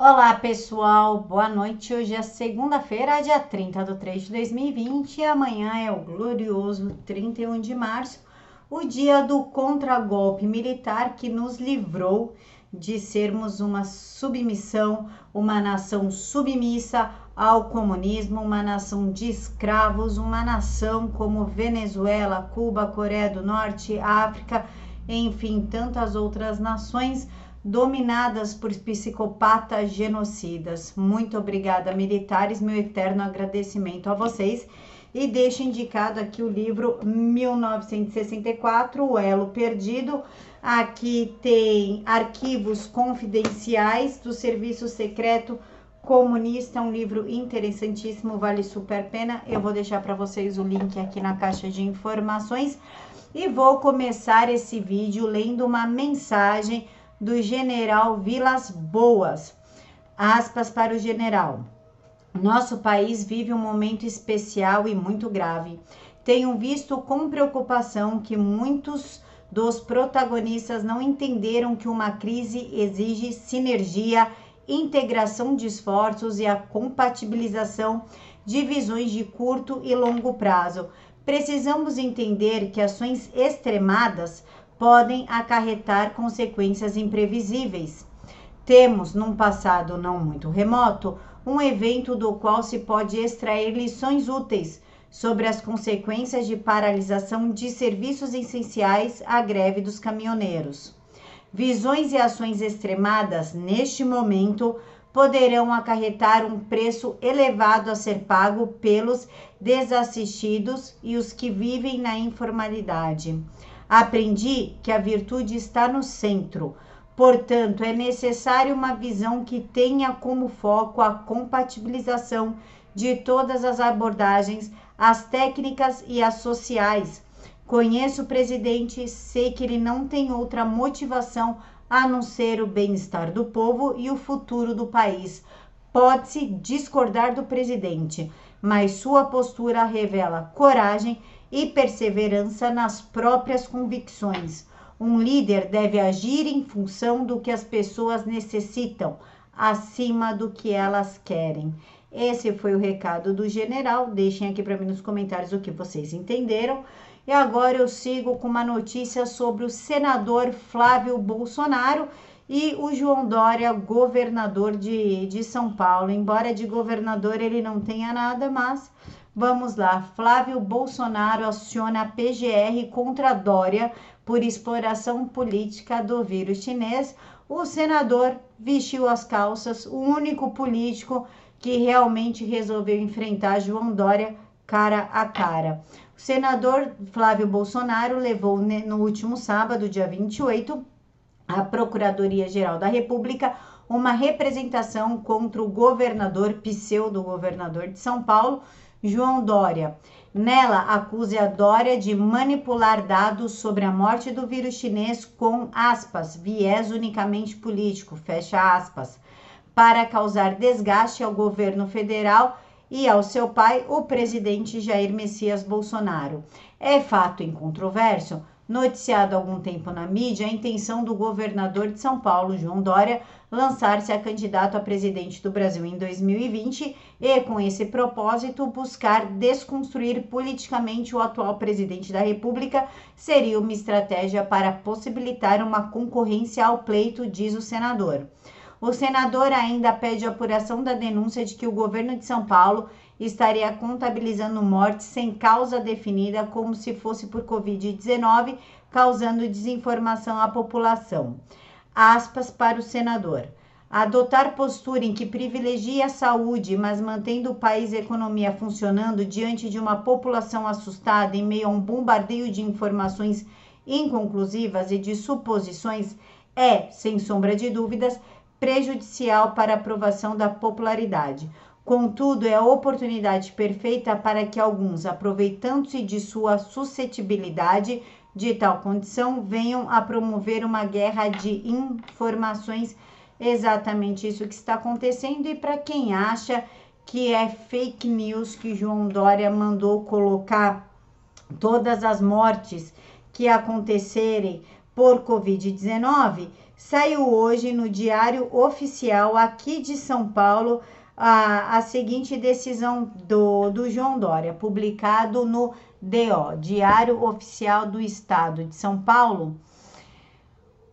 Olá pessoal, boa noite. Hoje é segunda-feira, dia 30 de 3 de 2020 e amanhã é o glorioso 31 de março, o dia do contragolpe militar que nos livrou de sermos uma submissão, uma nação submissa ao comunismo, uma nação de escravos, uma nação como Venezuela, Cuba, Coreia do Norte, África, enfim, tantas outras nações dominadas por psicopatas genocidas. Muito obrigada, militares, meu eterno agradecimento a vocês. E deixo indicado aqui o livro 1964, O Elo Perdido. Aqui tem arquivos confidenciais do Serviço Secreto Comunista, um livro interessantíssimo, vale super pena. Eu vou deixar para vocês o link aqui na caixa de informações. E vou começar esse vídeo lendo uma mensagem do general Vilas Boas. Aspas para o general. Nosso país vive um momento especial e muito grave. Tenho visto com preocupação que muitos dos protagonistas não entenderam que uma crise exige sinergia, integração de esforços e a compatibilização de visões de curto e longo prazo. Precisamos entender que ações extremadas podem acarretar consequências imprevisíveis. Temos, num passado não muito remoto, um evento do qual se pode extrair lições úteis sobre as consequências de paralisação de serviços essenciais à greve dos caminhoneiros. Visões e ações extremadas neste momento poderão acarretar um preço elevado a ser pago pelos desassistidos e os que vivem na informalidade. Aprendi que a virtude está no centro. Portanto, é necessário uma visão que tenha como foco a compatibilização de todas as abordagens, as técnicas e as sociais. Conheço o presidente, sei que ele não tem outra motivação a não ser o bem-estar do povo e o futuro do país. Pode-se discordar do presidente, mas sua postura revela coragem e perseverança nas próprias convicções. Um líder deve agir em função do que as pessoas necessitam, acima do que elas querem. Esse foi o recado do general. Deixem aqui para mim nos comentários o que vocês entenderam. E agora eu sigo com uma notícia sobre o senador Flávio Bolsonaro e o João Dória, governador de, de São Paulo. Embora de governador ele não tenha nada, mas Vamos lá, Flávio Bolsonaro aciona a PGR contra Dória por exploração política do vírus chinês. O senador vestiu as calças, o único político que realmente resolveu enfrentar João Dória cara a cara. O senador Flávio Bolsonaro levou no último sábado, dia 28, à Procuradoria-Geral da República uma representação contra o governador, pseudo-governador de São Paulo, João Dória. Nela, acusa Dória de manipular dados sobre a morte do vírus chinês com aspas, viés unicamente político, fecha aspas, para causar desgaste ao governo federal e ao seu pai, o presidente Jair Messias Bolsonaro. É fato incontroverso noticiado há algum tempo na mídia a intenção do governador de São Paulo, João Dória, lançar-se a candidato a presidente do Brasil em 2020 e, com esse propósito, buscar desconstruir politicamente o atual presidente da República seria uma estratégia para possibilitar uma concorrência ao pleito, diz o senador. O senador ainda pede apuração da denúncia de que o governo de São Paulo estaria contabilizando mortes sem causa definida, como se fosse por Covid-19, causando desinformação à população. Aspas para o senador. Adotar postura em que privilegia a saúde, mas mantendo o país e a economia funcionando diante de uma população assustada em meio a um bombardeio de informações inconclusivas e de suposições é, sem sombra de dúvidas, prejudicial para a aprovação da popularidade. Contudo, é a oportunidade perfeita para que alguns, aproveitando-se de sua suscetibilidade de tal condição, venham a promover uma guerra de informações. Exatamente isso que está acontecendo. E para quem acha que é fake news que João Dória mandou colocar todas as mortes que acontecerem por Covid-19, saiu hoje no Diário Oficial aqui de São Paulo a, a seguinte decisão do, do João Dória, publicado no DO, Diário Oficial do Estado de São Paulo,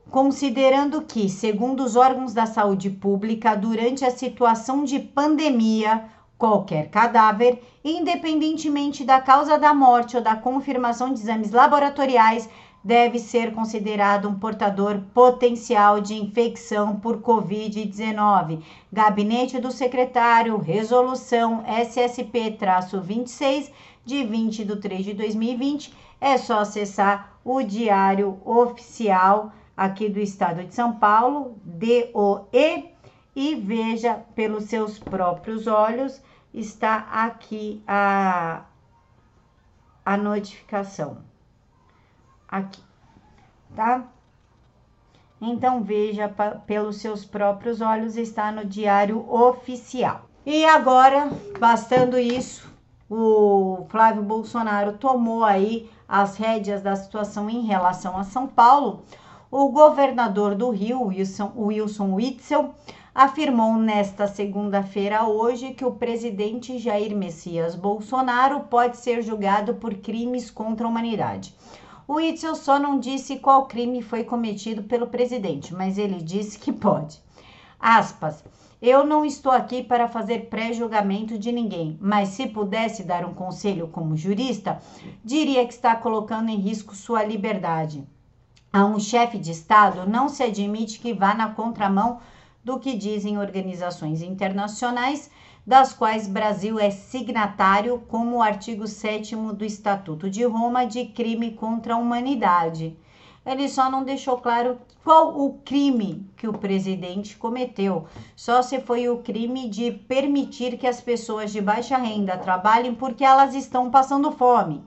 considerando que, segundo os órgãos da saúde pública, durante a situação de pandemia, qualquer cadáver, independentemente da causa da morte ou da confirmação de exames laboratoriais, deve ser considerado um portador potencial de infecção por Covid-19. Gabinete do Secretário, Resolução SSP-26 de 20 de 3 de 2020. É só acessar o Diário Oficial aqui do Estado de São Paulo, DOE, e veja pelos seus próprios olhos. Está aqui a, a notificação aqui, tá? Então veja pelos seus próprios olhos, está no Diário Oficial. E agora, bastando isso, o Flávio Bolsonaro tomou aí as rédeas da situação em relação a São Paulo. O governador do Rio, Wilson, Wilson Witzel, afirmou nesta segunda-feira hoje que o presidente Jair Messias Bolsonaro pode ser julgado por crimes contra a humanidade. O Itzel só não disse qual crime foi cometido pelo presidente, mas ele disse que pode. Aspas. Eu não estou aqui para fazer pré-julgamento de ninguém, mas se pudesse dar um conselho como jurista, diria que está colocando em risco sua liberdade. A um chefe de Estado não se admite que vá na contramão do que dizem organizações internacionais das quais Brasil é signatário, como o artigo 7 do Estatuto de Roma de crime contra a humanidade. Ele só não deixou claro qual o crime que o presidente cometeu. Só se foi o crime de permitir que as pessoas de baixa renda trabalhem porque elas estão passando fome.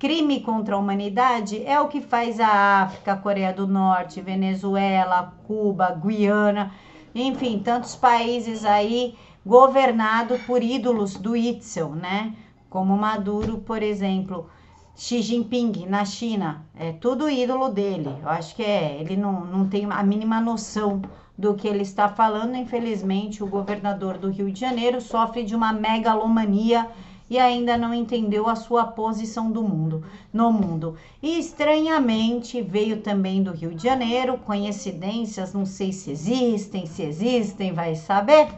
Crime contra a humanidade é o que faz a África, Coreia do Norte, Venezuela, Cuba, Guiana, enfim, tantos países aí governado por ídolos do Itzel, né? Como Maduro, por exemplo, Xi Jinping na China, é tudo ídolo dele. Eu acho que é, ele não, não tem a mínima noção do que ele está falando. Infelizmente, o governador do Rio de Janeiro sofre de uma megalomania e ainda não entendeu a sua posição do mundo, no mundo. E estranhamente veio também do Rio de Janeiro, coincidências, não sei se existem, se existem, vai saber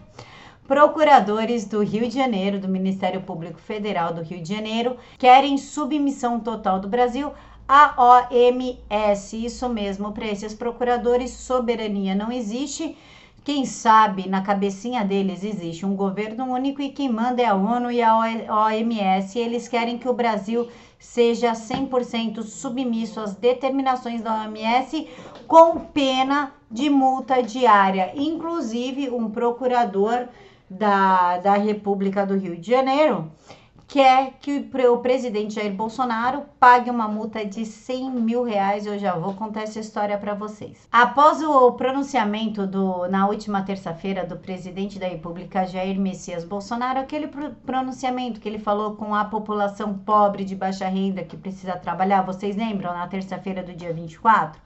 Procuradores do Rio de Janeiro, do Ministério Público Federal do Rio de Janeiro, querem submissão total do Brasil à OMS. Isso mesmo, para esses procuradores, soberania não existe. Quem sabe na cabecinha deles existe um governo único e quem manda é a ONU e a OMS. Eles querem que o Brasil seja 100% submisso às determinações da OMS com pena de multa diária. Inclusive, um procurador da, da República do Rio de Janeiro quer que o presidente Jair Bolsonaro pague uma multa de 100 mil reais. Eu já vou contar essa história para vocês. Após o pronunciamento do, na última terça-feira do presidente da República Jair Messias Bolsonaro, aquele pronunciamento que ele falou com a população pobre de baixa renda que precisa trabalhar, vocês lembram na terça-feira do dia 24?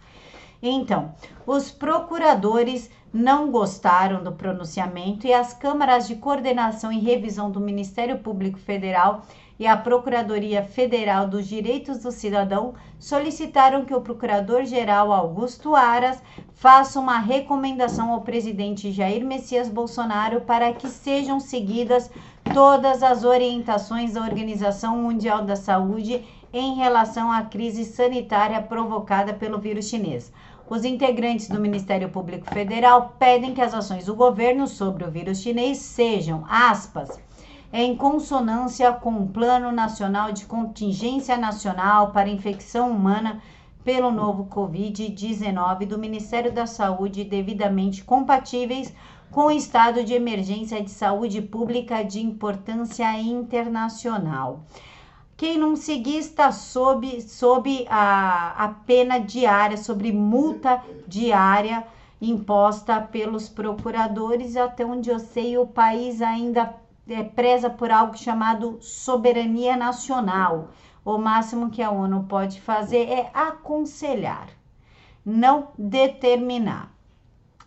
Então, os procuradores não gostaram do pronunciamento e as câmaras de coordenação e revisão do Ministério Público Federal e a Procuradoria Federal dos Direitos do Cidadão solicitaram que o Procurador-Geral Augusto Aras faça uma recomendação ao presidente Jair Messias Bolsonaro para que sejam seguidas todas as orientações da Organização Mundial da Saúde em relação à crise sanitária provocada pelo vírus chinês. Os integrantes do Ministério Público Federal pedem que as ações do governo sobre o vírus chinês sejam, aspas, em consonância com o Plano Nacional de Contingência Nacional para Infecção Humana pelo novo Covid-19 do Ministério da Saúde, devidamente compatíveis com estado de emergência de saúde pública de importância internacional. Quem não seguir está sob, sob a, a pena diária, sobre multa diária imposta pelos procuradores. Até onde eu sei, o país ainda é, preza por algo chamado soberania nacional. O máximo que a ONU pode fazer é aconselhar, não determinar.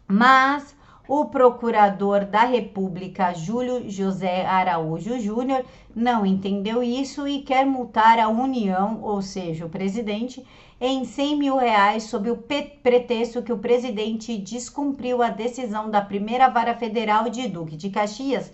Mas o procurador da República, Júlio José Araújo Júnior, não entendeu isso e quer multar a União, ou seja, o presidente, em 100 mil reais sob o pretexto que o presidente descumpriu a decisão da primeira vara federal de Duque de Caxias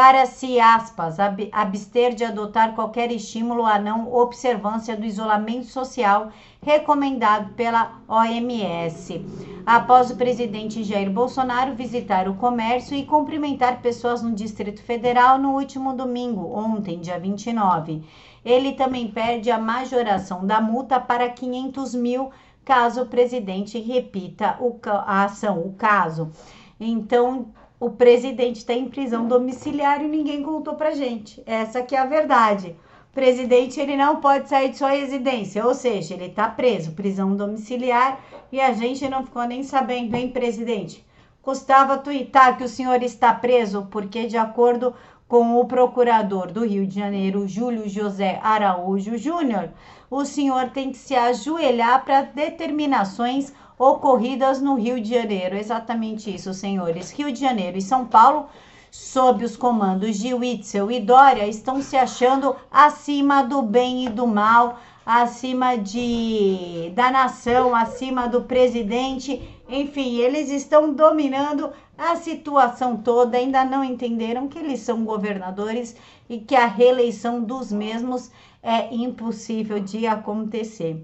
para se, aspas, abster de adotar qualquer estímulo à não observância do isolamento social recomendado pela OMS. Após o presidente Jair Bolsonaro visitar o comércio e cumprimentar pessoas no Distrito Federal no último domingo, ontem, dia 29. Ele também pede a majoração da multa para 500 mil caso o presidente repita a ação, o caso. Então, o presidente está em prisão domiciliar e ninguém contou pra gente. Essa que é a verdade. O presidente ele não pode sair de sua residência, ou seja, ele está preso, prisão domiciliar, e a gente não ficou nem sabendo, hein, presidente? Custava tuitar que o senhor está preso, porque de acordo com o procurador do Rio de Janeiro, Júlio José Araújo Júnior, o senhor tem que se ajoelhar para determinações ocorridas no Rio de Janeiro. Exatamente isso, senhores. Rio de Janeiro e São Paulo, sob os comandos de Witzel e Dória, estão se achando acima do bem e do mal, acima de da nação, acima do presidente. Enfim, eles estão dominando a situação toda. Ainda não entenderam que eles são governadores e que a reeleição dos mesmos é impossível de acontecer.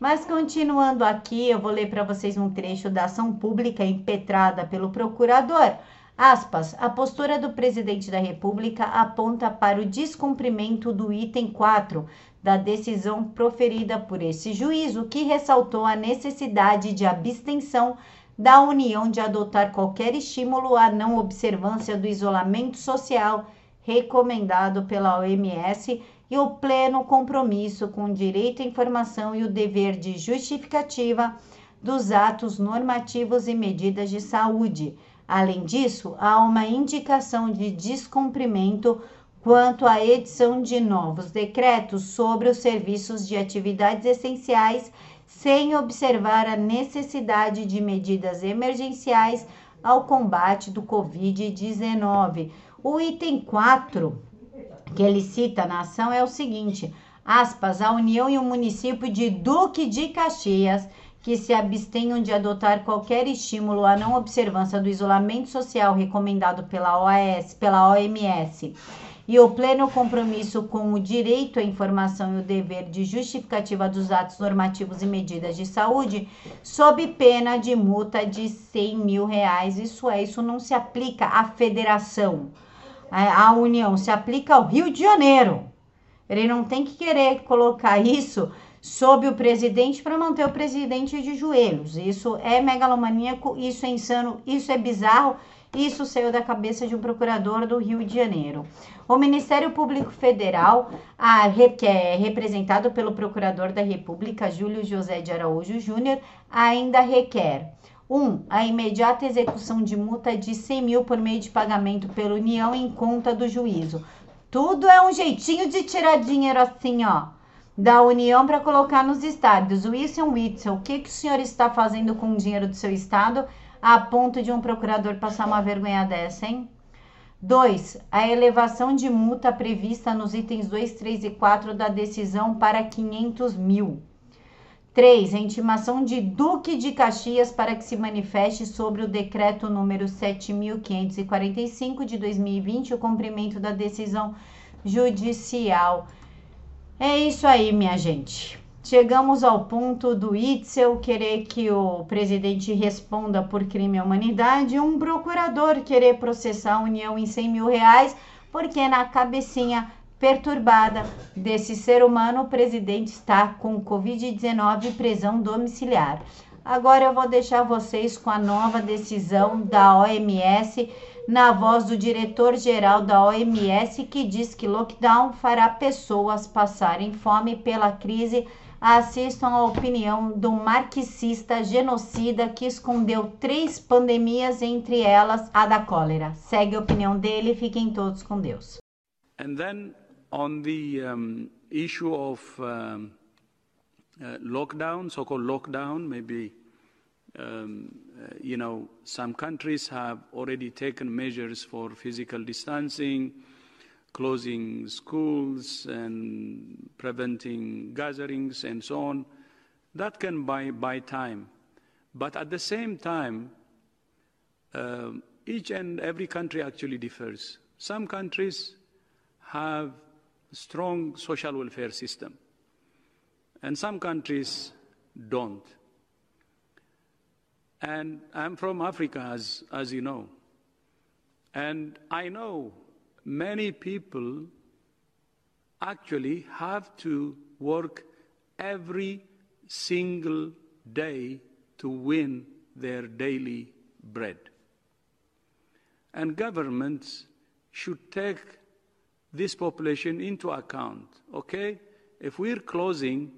Mas continuando aqui, eu vou ler para vocês um trecho da ação pública impetrada pelo procurador. Aspas, a postura do presidente da República aponta para o descumprimento do item 4 da decisão proferida por esse juízo, que ressaltou a necessidade de abstenção da União de adotar qualquer estímulo à não observância do isolamento social recomendado pela OMS e o pleno compromisso com o direito à informação e o dever de justificativa dos atos normativos e medidas de saúde. Além disso, há uma indicação de descumprimento quanto à edição de novos decretos sobre os serviços de atividades essenciais, sem observar a necessidade de medidas emergenciais ao combate do Covid-19. O item 4 que ele cita na ação é o seguinte: aspas, a União e o município de Duque de Caxias que se abstenham de adotar qualquer estímulo à não observância do isolamento social recomendado pela OAS, pela OMS, e o pleno compromisso com o direito à informação e o dever de justificativa dos atos normativos e medidas de saúde, sob pena de multa de 100 mil reais. Isso é, isso não se aplica à federação a União se aplica ao Rio de Janeiro. Ele não tem que querer colocar isso sob o presidente para manter o presidente de joelhos. Isso é megalomaníaco, isso é insano, isso é bizarro. Isso saiu da cabeça de um procurador do Rio de Janeiro. O Ministério Público Federal, a, que é representado pelo Procurador da República, Júlio José de Araújo Júnior, ainda requer 1. Um, a imediata execução de multa de 100 mil por meio de pagamento pela União em conta do juízo. Tudo é um jeitinho de tirar dinheiro assim, ó, da União para colocar nos estados. Wilson Witzel, o que, que o senhor está fazendo com o dinheiro do seu estado a ponto de um procurador passar uma vergonha dessa, hein? 2. A elevação de multa prevista nos itens 2, 3 e 4 da decisão para 500 mil. 3. A intimação de Duque de Caxias para que se manifeste sobre o decreto número 7.545 de 2020, o cumprimento da decisão judicial. É isso aí, minha gente. Chegamos ao ponto do Itzel querer que o presidente responda por crime à humanidade, um procurador querer processar a União em 100 mil reais, porque na cabecinha perturbada desse ser humano, o presidente está com Covid-19 e prisão domiciliar. Agora eu vou deixar vocês com a nova decisão da OMS, na voz do diretor-geral da OMS, que diz que lockdown fará pessoas passarem fome pela crise. Assistam a opinião do marxista genocida que escondeu três pandemias, entre elas a da cólera. Segue a opinião dele, fiquem todos com Deus. And then on the um, issue of um, uh, lockdown, so-called lockdown, maybe Um, uh, you know, some countries have already taken measures for physical distancing, closing schools and preventing gatherings and so on. That can buy, buy time. But at the same time, um, each and every country actually differs. Some countries have strong social welfare system, and some countries don't. And I'm from Africa, as, as you know. And I know many people actually have to work every single day to win their daily bread. And governments should take this population into account, okay? If we're closing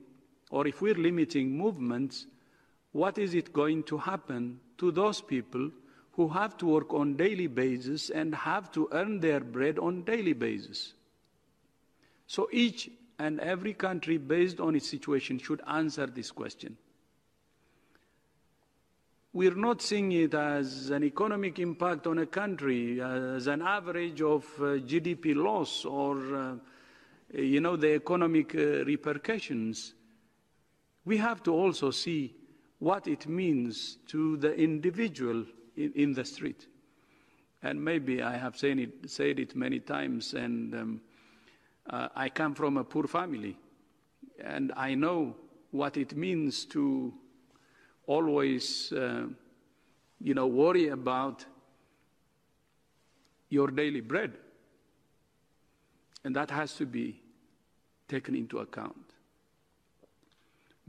or if we're limiting movements, what is it going to happen to those people who have to work on daily basis and have to earn their bread on daily basis? So each and every country based on its situation should answer this question. We're not seeing it as an economic impact on a country, as an average of uh, GDP loss or, uh, you know, the economic uh, repercussions. We have to also see what it means to the individual in, in the street. And maybe I have said it, said it many times, and um, uh, I come from a poor family, and I know what it means to always, uh, you know, worry about your daily bread. And that has to be taken into account.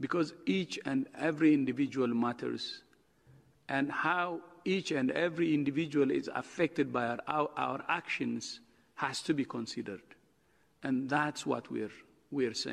Because each and every individual matters, and how each and every individual is affected by our, our, our actions has to be considered. And that's what we're, we're saying.